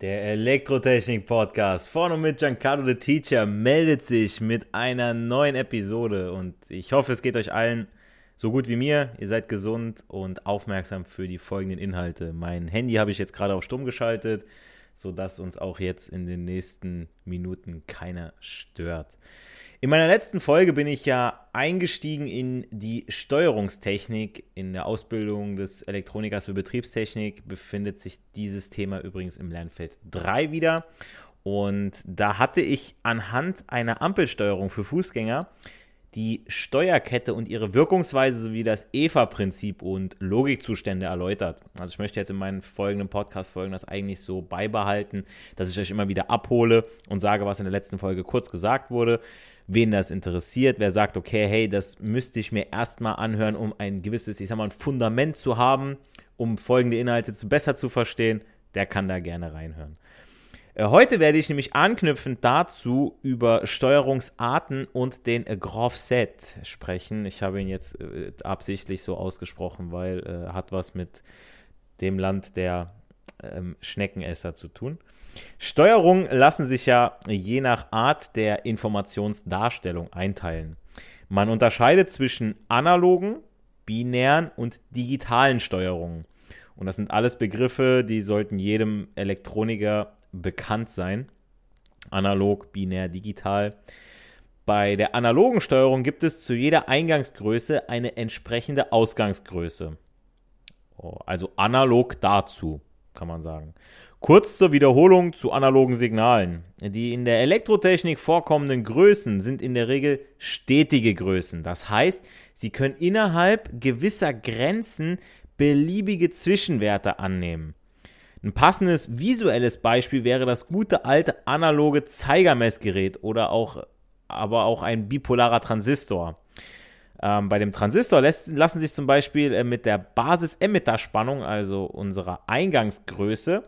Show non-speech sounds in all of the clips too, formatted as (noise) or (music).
Der Elektrotechnik-Podcast vorne mit Giancarlo the Teacher meldet sich mit einer neuen Episode und ich hoffe, es geht euch allen so gut wie mir. Ihr seid gesund und aufmerksam für die folgenden Inhalte. Mein Handy habe ich jetzt gerade auf Stumm geschaltet, sodass uns auch jetzt in den nächsten Minuten keiner stört. In meiner letzten Folge bin ich ja eingestiegen in die Steuerungstechnik. In der Ausbildung des Elektronikers für Betriebstechnik befindet sich dieses Thema übrigens im Lernfeld 3 wieder. Und da hatte ich anhand einer Ampelsteuerung für Fußgänger die Steuerkette und ihre Wirkungsweise sowie das EVA-Prinzip und Logikzustände erläutert. Also ich möchte jetzt in meinen folgenden Podcast-Folgen das eigentlich so beibehalten, dass ich euch immer wieder abhole und sage, was in der letzten Folge kurz gesagt wurde wen das interessiert, wer sagt, okay, hey, das müsste ich mir erstmal anhören, um ein gewisses, ich sag mal, ein Fundament zu haben, um folgende Inhalte zu besser zu verstehen, der kann da gerne reinhören. Äh, heute werde ich nämlich anknüpfend dazu über Steuerungsarten und den Groff Set sprechen. Ich habe ihn jetzt äh, absichtlich so ausgesprochen, weil er äh, hat was mit dem Land der ähm, Schneckenesser zu tun. Steuerungen lassen sich ja je nach Art der Informationsdarstellung einteilen. Man unterscheidet zwischen analogen, binären und digitalen Steuerungen. Und das sind alles Begriffe, die sollten jedem Elektroniker bekannt sein. Analog, binär, digital. Bei der analogen Steuerung gibt es zu jeder Eingangsgröße eine entsprechende Ausgangsgröße. Oh, also analog dazu, kann man sagen. Kurz zur Wiederholung zu analogen Signalen. Die in der Elektrotechnik vorkommenden Größen sind in der Regel stetige Größen. Das heißt, sie können innerhalb gewisser Grenzen beliebige Zwischenwerte annehmen. Ein passendes visuelles Beispiel wäre das gute alte analoge Zeigermessgerät oder auch, aber auch ein bipolarer Transistor. Ähm, bei dem Transistor lässt, lassen sich zum Beispiel äh, mit der Basis-Emitter-Spannung, also unserer Eingangsgröße,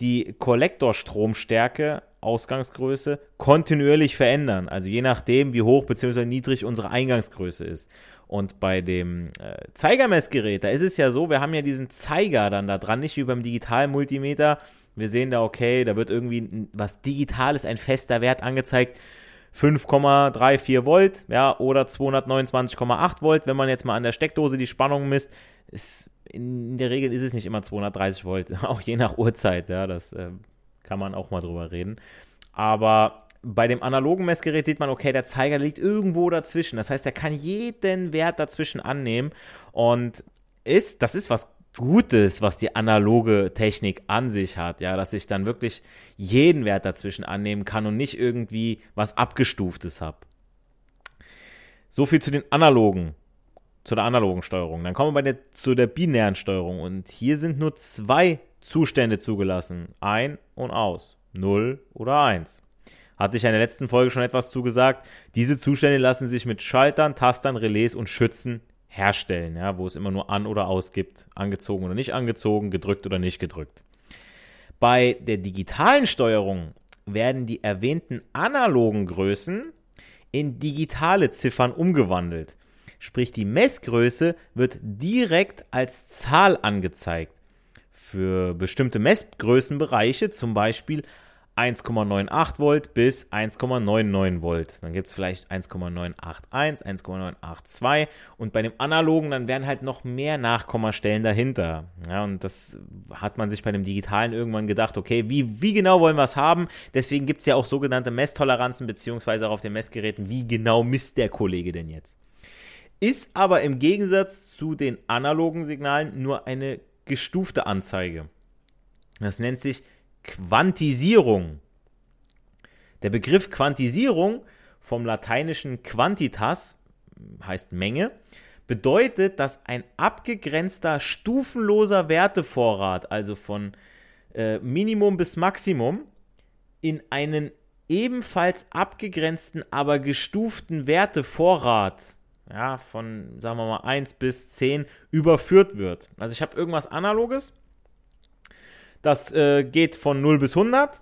die Kollektorstromstärke, Ausgangsgröße, kontinuierlich verändern. Also je nachdem, wie hoch bzw. niedrig unsere Eingangsgröße ist. Und bei dem äh, Zeigermessgerät, da ist es ja so, wir haben ja diesen Zeiger dann da dran, nicht wie beim digitalen Multimeter. Wir sehen da, okay, da wird irgendwie was Digitales, ein fester Wert angezeigt. 5,34 Volt, ja, oder 229,8 Volt, wenn man jetzt mal an der Steckdose die Spannung misst. Ist in der Regel ist es nicht immer 230 Volt, (laughs) auch je nach Uhrzeit, ja, das äh, kann man auch mal drüber reden. Aber bei dem analogen Messgerät sieht man, okay, der Zeiger liegt irgendwo dazwischen. Das heißt, er kann jeden Wert dazwischen annehmen und ist, das ist was Gutes, was die analoge Technik an sich hat, ja, dass ich dann wirklich jeden Wert dazwischen annehmen kann und nicht irgendwie was Abgestuftes habe. So viel zu den analogen zu der analogen Steuerung. Dann kommen wir bei der, zu der binären Steuerung und hier sind nur zwei Zustände zugelassen. Ein und aus. 0 oder 1. Hatte ich in der letzten Folge schon etwas zugesagt. Diese Zustände lassen sich mit Schaltern, Tastern, Relais und Schützen herstellen, ja, wo es immer nur an oder aus gibt. Angezogen oder nicht angezogen, gedrückt oder nicht gedrückt. Bei der digitalen Steuerung werden die erwähnten analogen Größen in digitale Ziffern umgewandelt. Sprich, die Messgröße wird direkt als Zahl angezeigt. Für bestimmte Messgrößenbereiche, zum Beispiel 1,98 Volt bis 1,99 Volt. Dann gibt es vielleicht 1,981, 1,982 und bei dem analogen dann werden halt noch mehr Nachkommastellen dahinter. Ja, und das hat man sich bei dem digitalen irgendwann gedacht, okay, wie, wie genau wollen wir es haben? Deswegen gibt es ja auch sogenannte Messtoleranzen, beziehungsweise auch auf den Messgeräten, wie genau misst der Kollege denn jetzt? Ist aber im Gegensatz zu den analogen Signalen nur eine gestufte Anzeige. Das nennt sich Quantisierung. Der Begriff Quantisierung vom lateinischen quantitas heißt Menge, bedeutet, dass ein abgegrenzter stufenloser Wertevorrat, also von äh, Minimum bis Maximum, in einen ebenfalls abgegrenzten, aber gestuften Wertevorrat, ja, von, sagen wir mal, 1 bis 10 überführt wird. Also ich habe irgendwas Analoges, das äh, geht von 0 bis 100.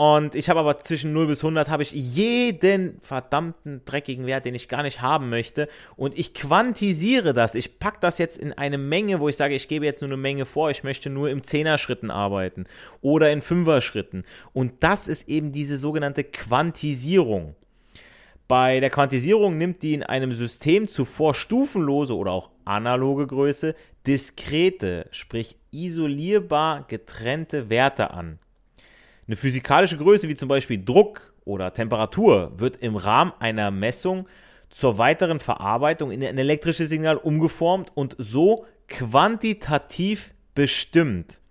Und ich habe aber zwischen 0 bis 100 habe ich jeden verdammten dreckigen Wert, den ich gar nicht haben möchte. Und ich quantisiere das. Ich packe das jetzt in eine Menge, wo ich sage, ich gebe jetzt nur eine Menge vor. Ich möchte nur im 10er-Schritten arbeiten oder in 5er-Schritten. Und das ist eben diese sogenannte Quantisierung. Bei der Quantisierung nimmt die in einem System zuvor stufenlose oder auch analoge Größe diskrete, sprich isolierbar getrennte Werte an. Eine physikalische Größe wie zum Beispiel Druck oder Temperatur wird im Rahmen einer Messung zur weiteren Verarbeitung in ein elektrisches Signal umgeformt und so quantitativ bestimmt.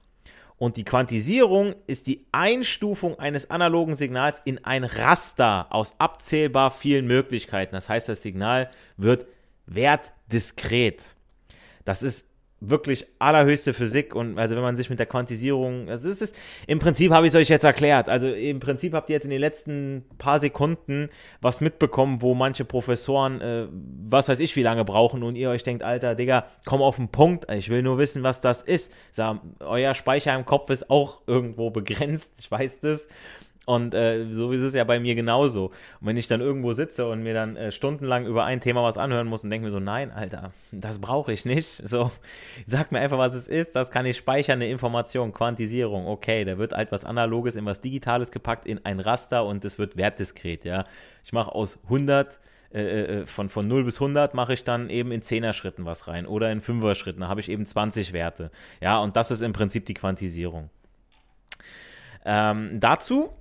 Und die Quantisierung ist die Einstufung eines analogen Signals in ein Raster aus abzählbar vielen Möglichkeiten. Das heißt, das Signal wird wertdiskret. Das ist wirklich allerhöchste Physik und also wenn man sich mit der Quantisierung, also es ist im Prinzip habe ich es euch jetzt erklärt. Also im Prinzip habt ihr jetzt in den letzten paar Sekunden was mitbekommen, wo manche Professoren äh, was weiß ich wie lange brauchen und ihr euch denkt, Alter, Digga, komm auf den Punkt, ich will nur wissen, was das ist. Sag, euer Speicher im Kopf ist auch irgendwo begrenzt, ich weiß das. Und äh, so ist es ja bei mir genauso. Und wenn ich dann irgendwo sitze und mir dann äh, stundenlang über ein Thema was anhören muss und denke mir so, nein, Alter, das brauche ich nicht. (laughs) So, sag mir einfach, was es ist, das kann ich speichern, eine Information, Quantisierung. Okay, da wird halt was Analoges in was Digitales gepackt, in ein Raster und es wird wertdiskret, ja. Ich mache aus 100 äh, äh, von, von 0 bis 100 mache ich dann eben in 10er Schritten was rein oder in 5er Schritten, da habe ich eben 20 Werte. Ja, und das ist im Prinzip die Quantisierung. Ähm, dazu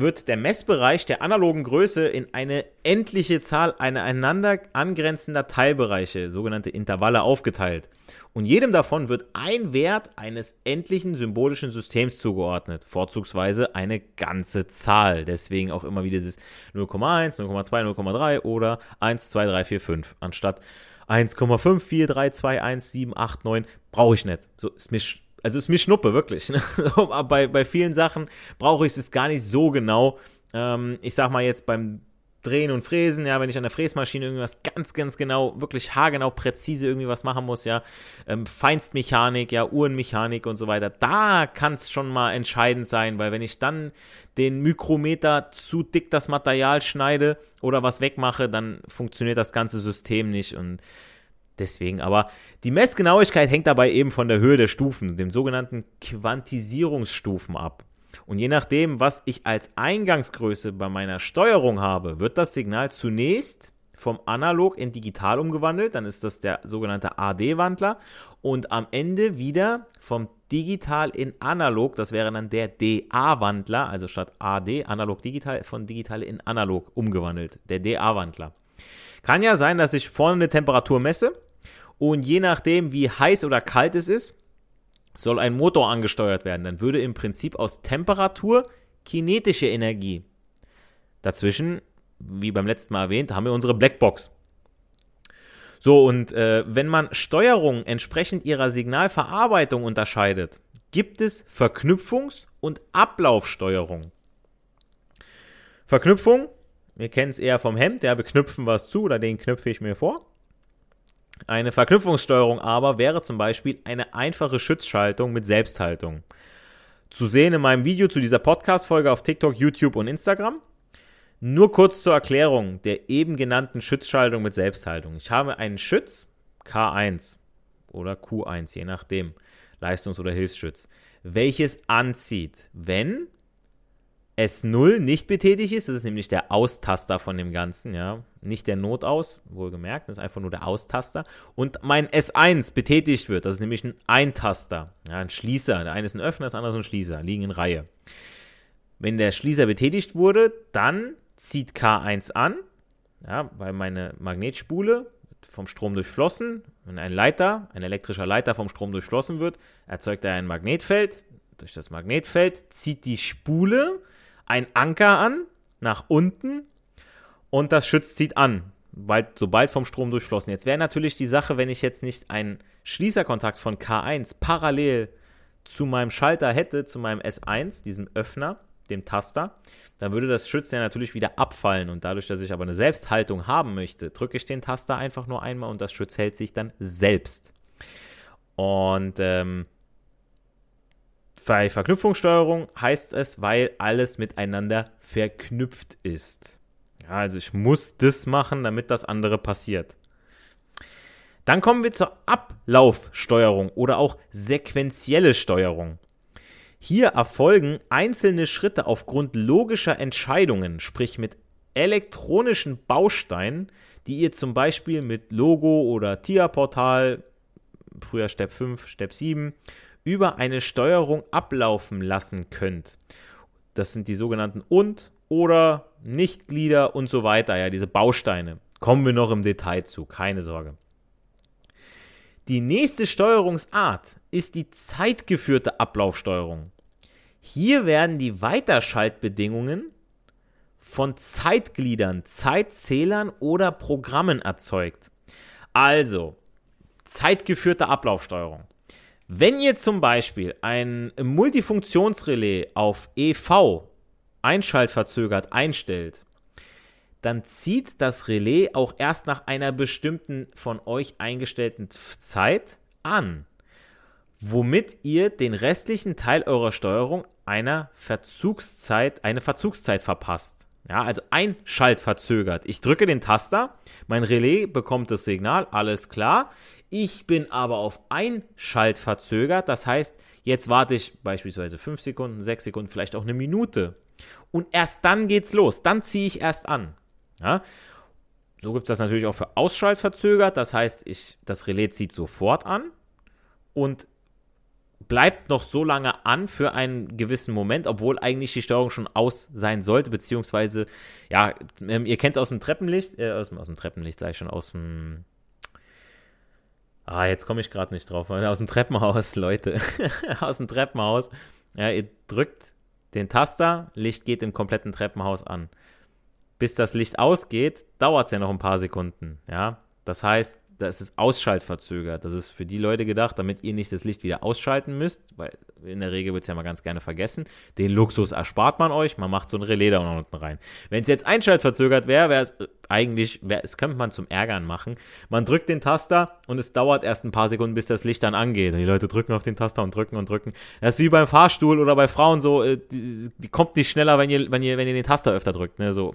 wird der Messbereich der analogen Größe in eine endliche Zahl aneinander angrenzender Teilbereiche, sogenannte Intervalle, aufgeteilt. Und jedem davon wird ein Wert eines endlichen symbolischen Systems zugeordnet, vorzugsweise eine ganze Zahl. Deswegen auch immer wieder dieses 0,1, 0,2, 0,3 oder 1, 2, 3, 4, 5 anstatt 1,5, 4, 3, 2, 1, 7, 8, 9 brauche ich nicht. So ist mir also ist mir Schnuppe, wirklich. Ne? (laughs) bei, bei vielen Sachen brauche ich es gar nicht so genau. Ähm, ich sag mal jetzt beim Drehen und Fräsen, ja, wenn ich an der Fräsmaschine irgendwas ganz, ganz genau, wirklich haargenau, präzise irgendwie was machen muss, ja, ähm, Feinstmechanik, ja, Uhrenmechanik und so weiter, da kann es schon mal entscheidend sein, weil wenn ich dann den Mikrometer zu dick das Material schneide oder was wegmache, dann funktioniert das ganze System nicht und deswegen, aber die Messgenauigkeit hängt dabei eben von der Höhe der Stufen, dem sogenannten Quantisierungsstufen ab. Und je nachdem, was ich als Eingangsgröße bei meiner Steuerung habe, wird das Signal zunächst vom Analog in Digital umgewandelt, dann ist das der sogenannte AD-Wandler und am Ende wieder vom Digital in Analog, das wäre dann der DA-Wandler, also statt AD, Analog Digital, von Digital in Analog umgewandelt, der DA-Wandler. Kann ja sein, dass ich vorne eine Temperatur messe und je nachdem, wie heiß oder kalt es ist, soll ein Motor angesteuert werden. Dann würde im Prinzip aus Temperatur kinetische Energie. Dazwischen, wie beim letzten Mal erwähnt, haben wir unsere Blackbox. So, und äh, wenn man Steuerung entsprechend ihrer Signalverarbeitung unterscheidet, gibt es Verknüpfungs- und Ablaufsteuerung. Verknüpfung, wir kennen es eher vom Hemd, ja, wir knüpfen was zu oder den knüpfe ich mir vor. Eine Verknüpfungssteuerung aber wäre zum Beispiel eine einfache Schutzschaltung mit Selbsthaltung. Zu sehen in meinem Video zu dieser Podcast-Folge auf TikTok, YouTube und Instagram. Nur kurz zur Erklärung der eben genannten Schützschaltung mit Selbsthaltung. Ich habe einen Schütz, K1 oder Q1, je nachdem, Leistungs- oder Hilfsschütz, welches anzieht, wenn S0 nicht betätigt ist, das ist nämlich der Austaster von dem Ganzen, ja, nicht der Notaus, wohlgemerkt, das ist einfach nur der Austaster. Und mein S1 betätigt wird, das ist nämlich ein Eintaster, ja, ein Schließer, der eine ist ein Öffner, das andere ist ein Schließer, liegen in Reihe. Wenn der Schließer betätigt wurde, dann zieht K1 an, ja, weil meine Magnetspule vom Strom durchflossen, wenn ein Leiter, ein elektrischer Leiter vom Strom durchflossen wird, erzeugt er ein Magnetfeld, durch das Magnetfeld zieht die Spule ein Anker an, nach unten und das Schütz zieht an, bald, sobald vom Strom durchflossen. Jetzt wäre natürlich die Sache, wenn ich jetzt nicht einen Schließerkontakt von K1 parallel zu meinem Schalter hätte, zu meinem S1, diesem Öffner, dem Taster, dann würde das Schütz ja natürlich wieder abfallen. Und dadurch, dass ich aber eine Selbsthaltung haben möchte, drücke ich den Taster einfach nur einmal und das Schütz hält sich dann selbst. Und ähm, bei Verknüpfungssteuerung heißt es, weil alles miteinander verknüpft ist. Ja, also ich muss das machen, damit das andere passiert. Dann kommen wir zur Ablaufsteuerung oder auch sequentielle Steuerung. Hier erfolgen einzelne Schritte aufgrund logischer Entscheidungen, sprich mit elektronischen Bausteinen, die ihr zum Beispiel mit Logo oder TIA-Portal, früher Step 5, Step 7, über eine Steuerung ablaufen lassen könnt. Das sind die sogenannten und oder Nichtglieder und so weiter, ja, diese Bausteine. Kommen wir noch im Detail zu, keine Sorge. Die nächste Steuerungsart ist die zeitgeführte Ablaufsteuerung. Hier werden die Weiterschaltbedingungen von Zeitgliedern, Zeitzählern oder Programmen erzeugt. Also, zeitgeführte Ablaufsteuerung. Wenn ihr zum Beispiel ein Multifunktionsrelais auf EV einschaltverzögert einstellt, dann zieht das Relais auch erst nach einer bestimmten von euch eingestellten Zeit an, womit ihr den restlichen Teil eurer Steuerung einer Verzugszeit, eine Verzugszeit verpasst. Ja, also einschaltverzögert. Ich drücke den Taster, mein Relais bekommt das Signal, alles klar. Ich bin aber auf Einschalt verzögert. Das heißt, jetzt warte ich beispielsweise 5 Sekunden, 6 Sekunden, vielleicht auch eine Minute. Und erst dann geht's los. Dann ziehe ich erst an. Ja? So gibt es das natürlich auch für Ausschalt verzögert. Das heißt, ich, das Relais zieht sofort an und bleibt noch so lange an für einen gewissen Moment, obwohl eigentlich die Steuerung schon aus sein sollte, beziehungsweise, ja, ähm, ihr kennt es aus dem Treppenlicht, äh, aus, aus dem Treppenlicht, sage ich schon, aus dem Ah, jetzt komme ich gerade nicht drauf. (laughs) Aus dem Treppenhaus, Leute. (laughs) Aus dem Treppenhaus. Ja, ihr drückt den Taster, Licht geht im kompletten Treppenhaus an. Bis das Licht ausgeht, dauert es ja noch ein paar Sekunden. Ja, das heißt, das ist ausschaltverzögert. Das ist für die Leute gedacht, damit ihr nicht das Licht wieder ausschalten müsst, weil in der Regel wird es ja mal ganz gerne vergessen. Den Luxus erspart man euch, man macht so ein Relais da unten rein. Wenn es jetzt einschaltverzögert wäre, wäre es äh, eigentlich, es könnte man zum Ärgern machen. Man drückt den Taster und es dauert erst ein paar Sekunden, bis das Licht dann angeht. Und die Leute drücken auf den Taster und drücken und drücken. Das ist wie beim Fahrstuhl oder bei Frauen so, äh, die, die kommt nicht schneller, wenn ihr, wenn ihr, wenn ihr den Taster öfter drückt. Ne? So.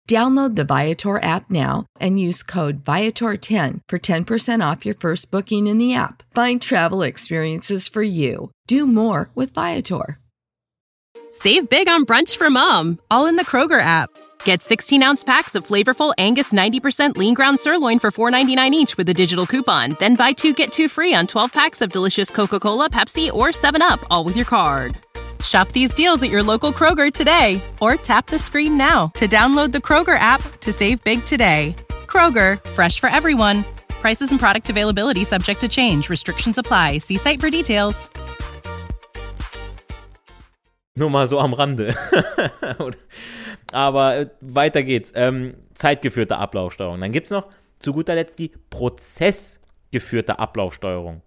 Download the Viator app now and use code Viator10 for 10% off your first booking in the app. Find travel experiences for you. Do more with Viator. Save big on brunch for mom, all in the Kroger app. Get 16 ounce packs of flavorful Angus 90% lean ground sirloin for $4.99 each with a digital coupon. Then buy two get two free on 12 packs of delicious Coca Cola, Pepsi, or 7UP, all with your card. Shop these deals at your local Kroger today or tap the screen now to download the Kroger app to save big today. Kroger, fresh for everyone. Prices and product availability subject to change. Restrictions apply. See site for details. Nur mal so am Rande. (laughs) Aber äh, weiter geht's. Ähm, zeitgeführte Ablaufsteuerung. Dann gibt es noch zu guter Letzt die prozessgeführte Ablaufsteuerung.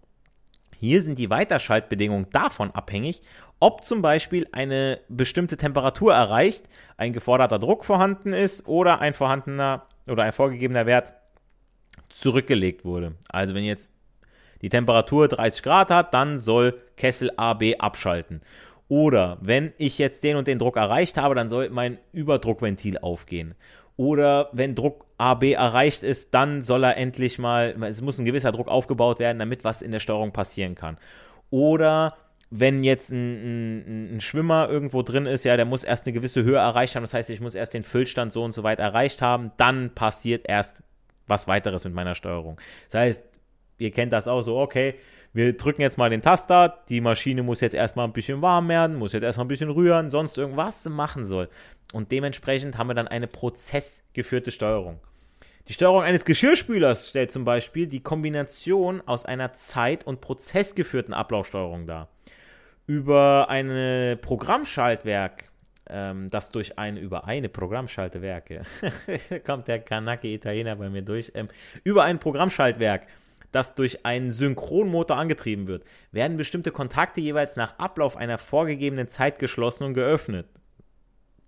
Hier sind die Weiterschaltbedingungen davon abhängig, ob zum Beispiel eine bestimmte Temperatur erreicht, ein geforderter Druck vorhanden ist oder ein vorhandener oder ein vorgegebener Wert zurückgelegt wurde. Also wenn jetzt die Temperatur 30 Grad hat, dann soll Kessel AB abschalten. Oder wenn ich jetzt den und den Druck erreicht habe, dann soll mein Überdruckventil aufgehen. Oder wenn Druck AB erreicht ist, dann soll er endlich mal, es muss ein gewisser Druck aufgebaut werden, damit was in der Steuerung passieren kann. Oder wenn jetzt ein, ein, ein, Schwimmer irgendwo drin ist, ja, der muss erst eine gewisse Höhe erreicht haben. Das heißt, ich muss erst den Füllstand so und so weit erreicht haben. Dann passiert erst was weiteres mit meiner Steuerung. Das heißt, ihr kennt das auch so, okay, wir drücken jetzt mal den Taster, die Maschine muss jetzt erstmal ein bisschen warm werden, muss jetzt erstmal ein bisschen rühren, sonst irgendwas machen soll. Und dementsprechend haben wir dann eine prozessgeführte Steuerung. Die Steuerung eines Geschirrspülers stellt zum Beispiel die Kombination aus einer zeit- und prozessgeführten Ablaufsteuerung dar. Über ein Programmschaltwerk, ähm, das durch ein, über eine Programmschaltwerke, (laughs) kommt der Kanake Italiener bei mir durch, ähm, über ein Programmschaltwerk das durch einen Synchronmotor angetrieben wird, werden bestimmte Kontakte jeweils nach Ablauf einer vorgegebenen Zeit geschlossen und geöffnet.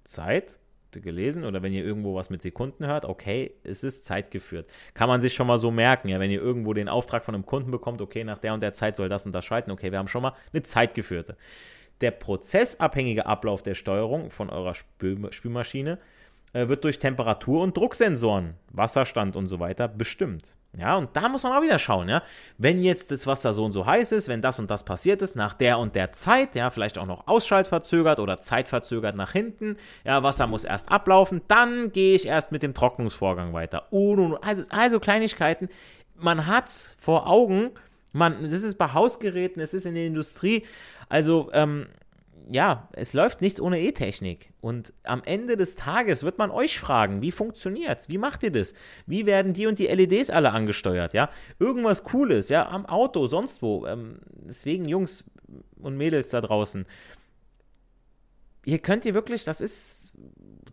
Zeit? gelesen oder wenn ihr irgendwo was mit Sekunden hört, okay, es ist zeitgeführt. Kann man sich schon mal so merken, ja, wenn ihr irgendwo den Auftrag von einem Kunden bekommt, okay, nach der und der Zeit soll das und das schalten, okay, wir haben schon mal eine zeitgeführte. Der prozessabhängige Ablauf der Steuerung von eurer Spül Spülmaschine äh, wird durch Temperatur- und Drucksensoren, Wasserstand und so weiter bestimmt. Ja, und da muss man auch wieder schauen, ja. Wenn jetzt das Wasser so und so heiß ist, wenn das und das passiert ist, nach der und der Zeit, ja, vielleicht auch noch ausschaltverzögert oder zeitverzögert nach hinten, ja, Wasser muss erst ablaufen, dann gehe ich erst mit dem Trocknungsvorgang weiter. Und, also, also Kleinigkeiten, man hat vor Augen, man, das ist bei Hausgeräten, es ist in der Industrie, also, ähm, ja, es läuft nichts ohne E-Technik. Und am Ende des Tages wird man euch fragen, wie funktioniert's? Wie macht ihr das? Wie werden die und die LEDs alle angesteuert? Ja, irgendwas Cooles, ja, am Auto, sonst wo. Ähm, deswegen, Jungs und Mädels da draußen, hier könnt ihr wirklich, das ist,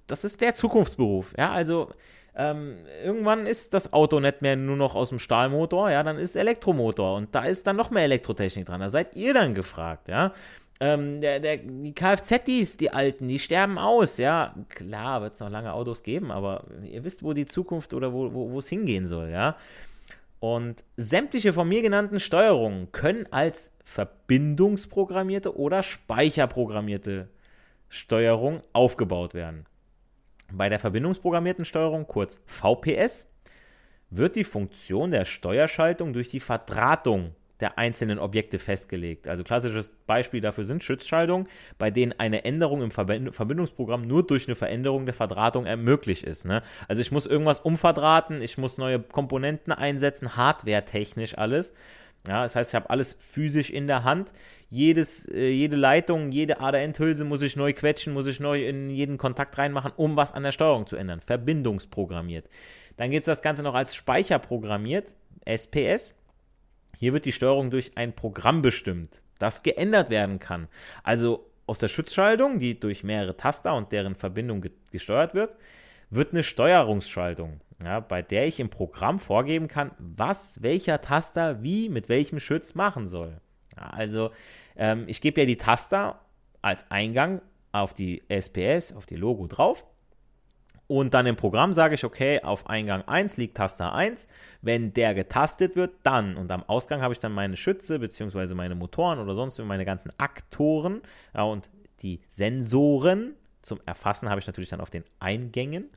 das ist der Zukunftsberuf. Ja, also ähm, irgendwann ist das Auto nicht mehr nur noch aus dem Stahlmotor, ja, dann ist Elektromotor und da ist dann noch mehr Elektrotechnik dran. Da seid ihr dann gefragt, ja. Ähm, der, der, die Kfz-Dies, die alten, die sterben aus. Ja, klar, wird es noch lange Autos geben, aber ihr wisst, wo die Zukunft oder wo, wo es hingehen soll, ja. Und sämtliche von mir genannten Steuerungen können als verbindungsprogrammierte oder speicherprogrammierte Steuerung aufgebaut werden. Bei der verbindungsprogrammierten Steuerung, kurz VPS, wird die Funktion der Steuerschaltung durch die Verdrahtung der einzelnen Objekte festgelegt. Also klassisches Beispiel dafür sind Schutzschaltungen, bei denen eine Änderung im Verbindungsprogramm nur durch eine Veränderung der Verdrahtung möglich ist. Ne? Also ich muss irgendwas umverdrahten, ich muss neue Komponenten einsetzen, hardware-technisch alles. Ja, das heißt, ich habe alles physisch in der Hand. Jedes, äh, jede Leitung, jede Ader-Endhülse muss ich neu quetschen, muss ich neu in jeden Kontakt reinmachen, um was an der Steuerung zu ändern. Verbindungsprogrammiert. Dann gibt es das Ganze noch als Speicher programmiert, SPS. Hier wird die Steuerung durch ein Programm bestimmt, das geändert werden kann. Also aus der Schutzschaltung, die durch mehrere Taster und deren Verbindung ge gesteuert wird, wird eine Steuerungsschaltung, ja, bei der ich im Programm vorgeben kann, was welcher Taster wie mit welchem Schutz machen soll. Ja, also ähm, ich gebe ja die Taster als Eingang auf die SPS, auf die Logo drauf und dann im Programm sage ich, okay, auf Eingang 1 liegt Taster 1. Wenn der getastet wird, dann. Und am Ausgang habe ich dann meine Schütze, beziehungsweise meine Motoren oder sonst meine ganzen Aktoren ja, und die Sensoren. Zum Erfassen habe ich natürlich dann auf den Eingängen.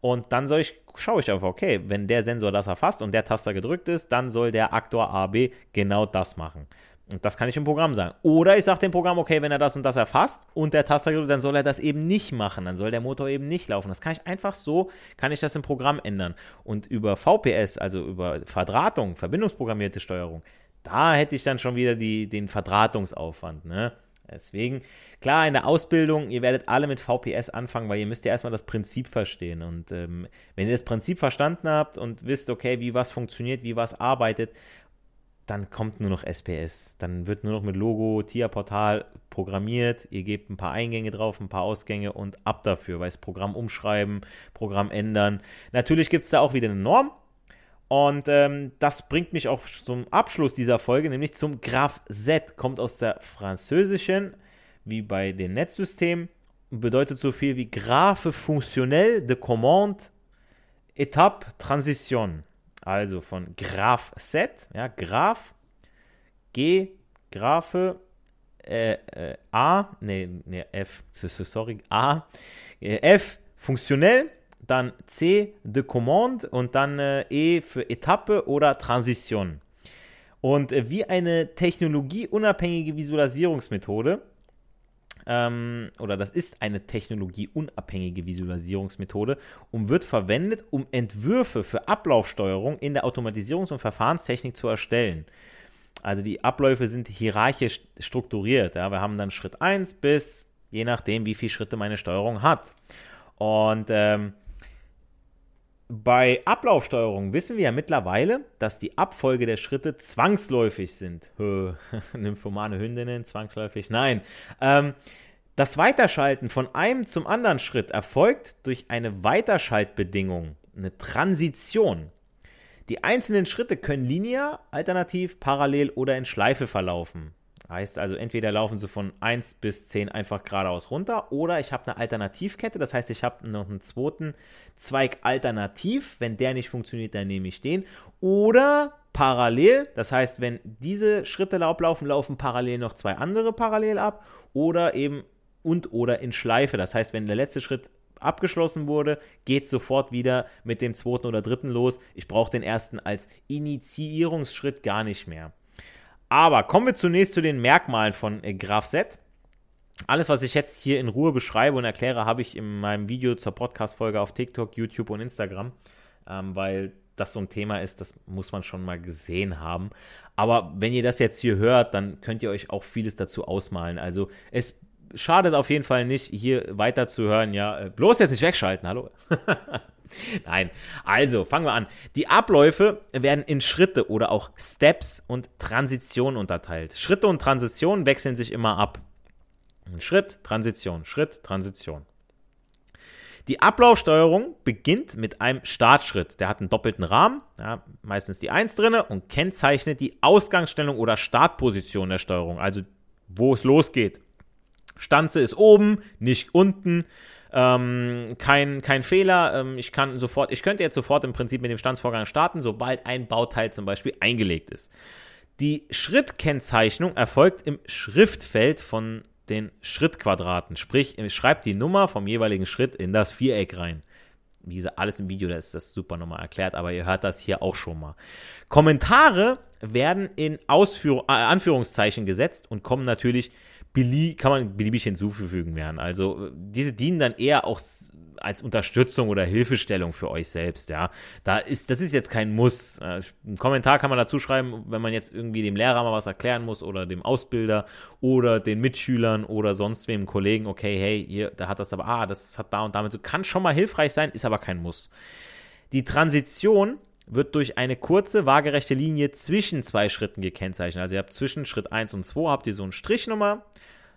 Und dann ich, schaue ich einfach, okay, wenn der Sensor das erfasst und der Taster gedrückt ist, dann soll der Aktor AB genau das machen. Und das kann ich im Programm sagen. Oder ich sage dem Programm, okay, wenn er das und das erfasst und der Taster gedrückt, dann soll er das eben nicht machen. Dann soll der Motor eben nicht laufen. Das kann ich einfach so, kann ich das im Programm ändern. Und über VPS, also über Verdrahtung, verbindungsprogrammierte Steuerung, da hätte ich dann schon wieder die, den Verdrahtungsaufwand. Ne? Deswegen, klar, in der Ausbildung, ihr werdet alle mit VPS anfangen, weil ihr müsst ja erstmal das Prinzip verstehen. Und ähm, wenn ihr das Prinzip verstanden habt und wisst, okay, wie was funktioniert, wie was arbeitet, dann kommt nur noch SPS. Dann wird nur noch mit Logo, TIA-Portal programmiert. Ihr gebt ein paar Eingänge drauf, ein paar Ausgänge und ab dafür, weil es Programm umschreiben, Programm ändern. Natürlich gibt es da auch wieder eine Norm. Und ähm, das bringt mich auch zum Abschluss dieser Folge, nämlich zum Graph Z. Kommt aus der französischen, wie bei den Netzsystemen, bedeutet so viel wie Graphe fonctionnel de commande étape transition. Also von Graph Set, ja, Graph, G, Graphe, äh, äh, A, nee, nee, F, sorry, A, äh, F, funktionell, dann C, de Commande und dann äh, E für Etappe oder Transition. Und äh, wie eine technologieunabhängige Visualisierungsmethode ähm, oder das ist eine technologieunabhängige Visualisierungsmethode und wird verwendet, um Entwürfe für Ablaufsteuerung in der Automatisierungs- und Verfahrenstechnik zu erstellen. Also die Abläufe sind hierarchisch strukturiert. Ja. Wir haben dann Schritt 1 bis je nachdem, wie viele Schritte meine Steuerung hat. Und ähm, bei Ablaufsteuerung wissen wir ja mittlerweile, dass die Abfolge der Schritte zwangsläufig sind. (laughs) Nymphomane Hündinnen, zwangsläufig? Nein. Ähm, das Weiterschalten von einem zum anderen Schritt erfolgt durch eine Weiterschaltbedingung, eine Transition. Die einzelnen Schritte können linear, alternativ, parallel oder in Schleife verlaufen. Heißt also, entweder laufen sie von 1 bis 10 einfach geradeaus runter oder ich habe eine Alternativkette, das heißt, ich habe noch einen zweiten Zweig alternativ. Wenn der nicht funktioniert, dann nehme ich den. Oder parallel, das heißt, wenn diese Schritte ablaufen, laufen parallel noch zwei andere parallel ab. Oder eben und oder in Schleife. Das heißt, wenn der letzte Schritt abgeschlossen wurde, geht sofort wieder mit dem zweiten oder dritten los. Ich brauche den ersten als Initiierungsschritt gar nicht mehr. Aber kommen wir zunächst zu den Merkmalen von äh, Graph Z. Alles, was ich jetzt hier in Ruhe beschreibe und erkläre, habe ich in meinem Video zur Podcast-Folge auf TikTok, YouTube und Instagram, ähm, weil das so ein Thema ist, das muss man schon mal gesehen haben. Aber wenn ihr das jetzt hier hört, dann könnt ihr euch auch vieles dazu ausmalen. Also es schadet auf jeden Fall nicht, hier weiter zu hören. Ja, äh, bloß jetzt nicht wegschalten, hallo. (laughs) Nein, also fangen wir an. Die Abläufe werden in Schritte oder auch Steps und Transitionen unterteilt. Schritte und Transitionen wechseln sich immer ab. Schritt, Transition, Schritt, Transition. Die Ablaufsteuerung beginnt mit einem Startschritt. Der hat einen doppelten Rahmen, ja, meistens die 1 drinne und kennzeichnet die Ausgangsstellung oder Startposition der Steuerung, also wo es losgeht. Stanze ist oben, nicht unten. Ähm, kein, kein Fehler. Ähm, ich kann sofort, ich könnte jetzt sofort im Prinzip mit dem Standsvorgang starten, sobald ein Bauteil zum Beispiel eingelegt ist. Die Schrittkennzeichnung erfolgt im Schriftfeld von den Schrittquadraten. Sprich, schreibt die Nummer vom jeweiligen Schritt in das Viereck rein. Wie gesagt, alles im Video, da ist das super nochmal erklärt, aber ihr hört das hier auch schon mal. Kommentare werden in Ausführ äh, Anführungszeichen gesetzt und kommen natürlich kann man beliebig hinzufügen werden. Also diese dienen dann eher auch als Unterstützung oder Hilfestellung für euch selbst, ja. Da ist, das ist jetzt kein Muss. Äh, Ein Kommentar kann man dazu schreiben, wenn man jetzt irgendwie dem Lehrer mal was erklären muss oder dem Ausbilder oder den Mitschülern oder sonst wem Kollegen, okay, hey, hier, da hat das aber, ah, das hat da und damit so, kann schon mal hilfreich sein, ist aber kein Muss. Die Transition wird durch eine kurze waagerechte Linie zwischen zwei Schritten gekennzeichnet. Also ihr habt zwischen Schritt 1 und 2 habt ihr so einen Strich nochmal,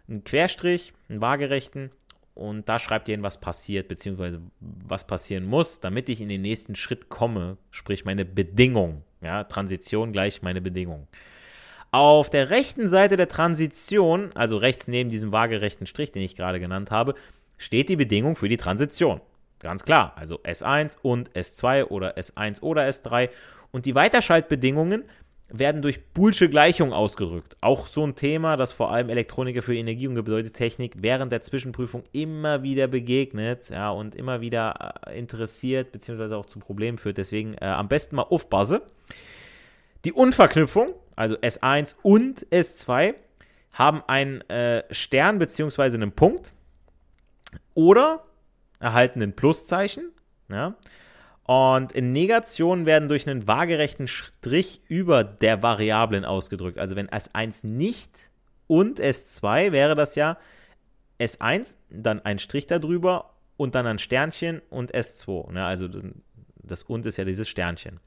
einen Querstrich, einen waagerechten und da schreibt ihr hin, was passiert, beziehungsweise was passieren muss, damit ich in den nächsten Schritt komme, sprich meine Bedingung. Ja, Transition gleich meine Bedingung. Auf der rechten Seite der Transition, also rechts neben diesem waagerechten Strich, den ich gerade genannt habe, steht die Bedingung für die Transition. Ganz klar, also S1 und S2 oder S1 oder S3. Und die Weiterschaltbedingungen werden durch Boolsche Gleichung ausgerückt. Auch so ein Thema, das vor allem Elektroniker für Energie- und Gebäudetechnik während der Zwischenprüfung immer wieder begegnet ja, und immer wieder äh, interessiert bzw. auch zu Problemen führt. Deswegen äh, am besten mal aufpassen. Die Unverknüpfung, also S1 und S2, haben einen äh, Stern bzw. einen Punkt oder erhalten ein Pluszeichen. Ja, und in Negationen werden durch einen waagerechten Strich über der Variablen ausgedrückt. Also wenn S1 nicht und S2 wäre das ja S1, dann ein Strich darüber und dann ein Sternchen und S2. Ne? Also das und ist ja dieses Sternchen.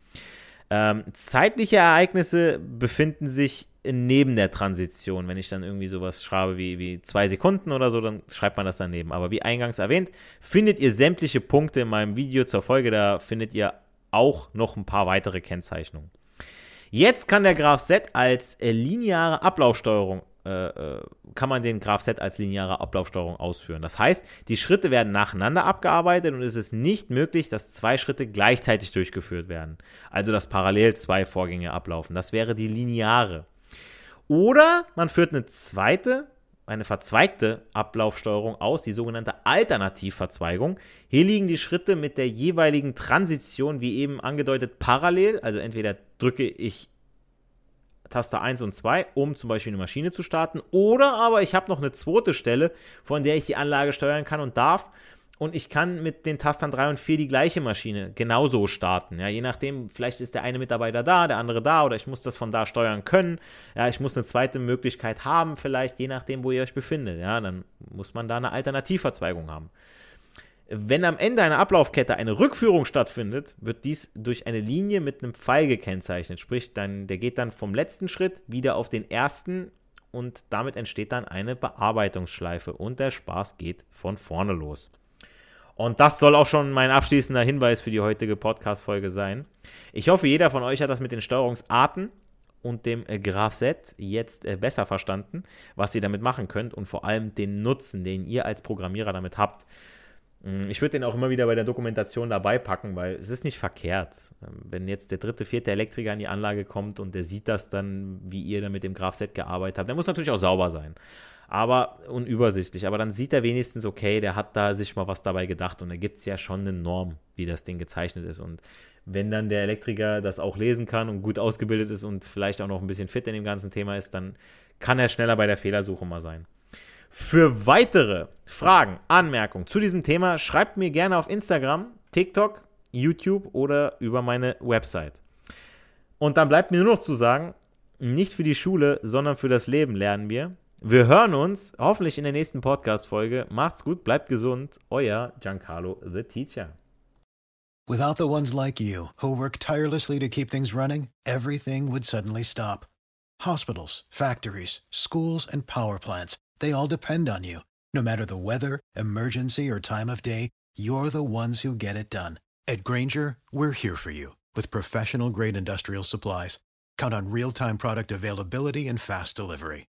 Ähm, zeitliche Ereignisse befinden sich neben der Transition. Wenn ich dann irgendwie sowas schreibe wie, wie zwei Sekunden oder so, dann schreibt man das daneben. Aber wie eingangs erwähnt, findet ihr sämtliche Punkte in meinem Video zur Folge. Da findet ihr auch noch ein paar weitere Kennzeichnungen. Jetzt kann der Graph Z als äh, lineare Ablaufsteuerung äh, äh, kann man den Graph Z als lineare Ablaufsteuerung ausführen. Das heißt, die Schritte werden nacheinander abgearbeitet und es ist nicht möglich, dass zwei Schritte gleichzeitig durchgeführt werden. Also dass parallel zwei Vorgänge ablaufen. Das wäre die lineare. Oder man führt eine zweite, eine verzweigte Ablaufsteuerung aus, die sogenannte Alternativverzweigung. Hier liegen die Schritte mit der jeweiligen Transition, wie eben angedeutet, parallel. Also entweder drücke ich Taste 1 und 2, um zum Beispiel eine Maschine zu starten. Oder aber ich habe noch eine zweite Stelle, von der ich die Anlage steuern kann und darf. Und ich kann mit den Tastern 3 und 4 die gleiche Maschine genauso starten. Ja, je nachdem, vielleicht ist der eine Mitarbeiter da, der andere da oder ich muss das von da steuern können. Ja, ich muss eine zweite Möglichkeit haben, vielleicht, je nachdem, wo ihr euch befindet. Ja, dann muss man da eine Alternativverzweigung haben. Wenn am Ende einer Ablaufkette eine Rückführung stattfindet, wird dies durch eine Linie mit einem Pfeil gekennzeichnet. Sprich, dann, der geht dann vom letzten Schritt wieder auf den ersten und damit entsteht dann eine Bearbeitungsschleife und der Spaß geht von vorne los. Und das soll auch schon mein abschließender Hinweis für die heutige Podcast-Folge sein. Ich hoffe, jeder von euch hat das mit den Steuerungsarten und dem äh, Graph Z jetzt äh, besser verstanden, was ihr damit machen könnt und vor allem den Nutzen, den ihr als Programmierer damit habt. Mm, ich würde den auch immer wieder bei der Dokumentation dabei packen, weil es ist nicht verkehrt. Ähm, wenn jetzt der dritte, vierte Elektriker in die Anlage kommt und der sieht das dann, wie ihr da mit dem Graph-Set gearbeitet habt, der muss natürlich auch sauber sein. Aber unübersichtlich. Aber dann sieht er wenigstens, okay, der hat da sich mal was dabei gedacht und da gibt es ja schon eine Norm, wie das Ding gezeichnet ist. Und wenn dann der Elektriker das auch lesen kann und gut ausgebildet ist und vielleicht auch noch ein bisschen fit in dem ganzen Thema ist, dann kann er schneller bei der Fehlersuche mal sein. Für weitere Fragen, Anmerkungen zu diesem Thema schreibt mir gerne auf Instagram, TikTok, YouTube oder über meine Website. Und dann bleibt mir nur noch zu sagen, nicht für die Schule, sondern für das Leben lernen wir. Wir hören uns hoffentlich in der nächsten Podcast-Folge. Macht's gut, bleibt gesund. Euer Giancarlo the Teacher. Without the ones like you, who work tirelessly to keep things running, everything would suddenly stop. Hospitals, factories, schools, and power plants. They all depend on you. No matter the weather, emergency, or time of day, you're the ones who get it done. At Granger, we're here for you with professional grade industrial supplies. Count on real time product availability and fast delivery.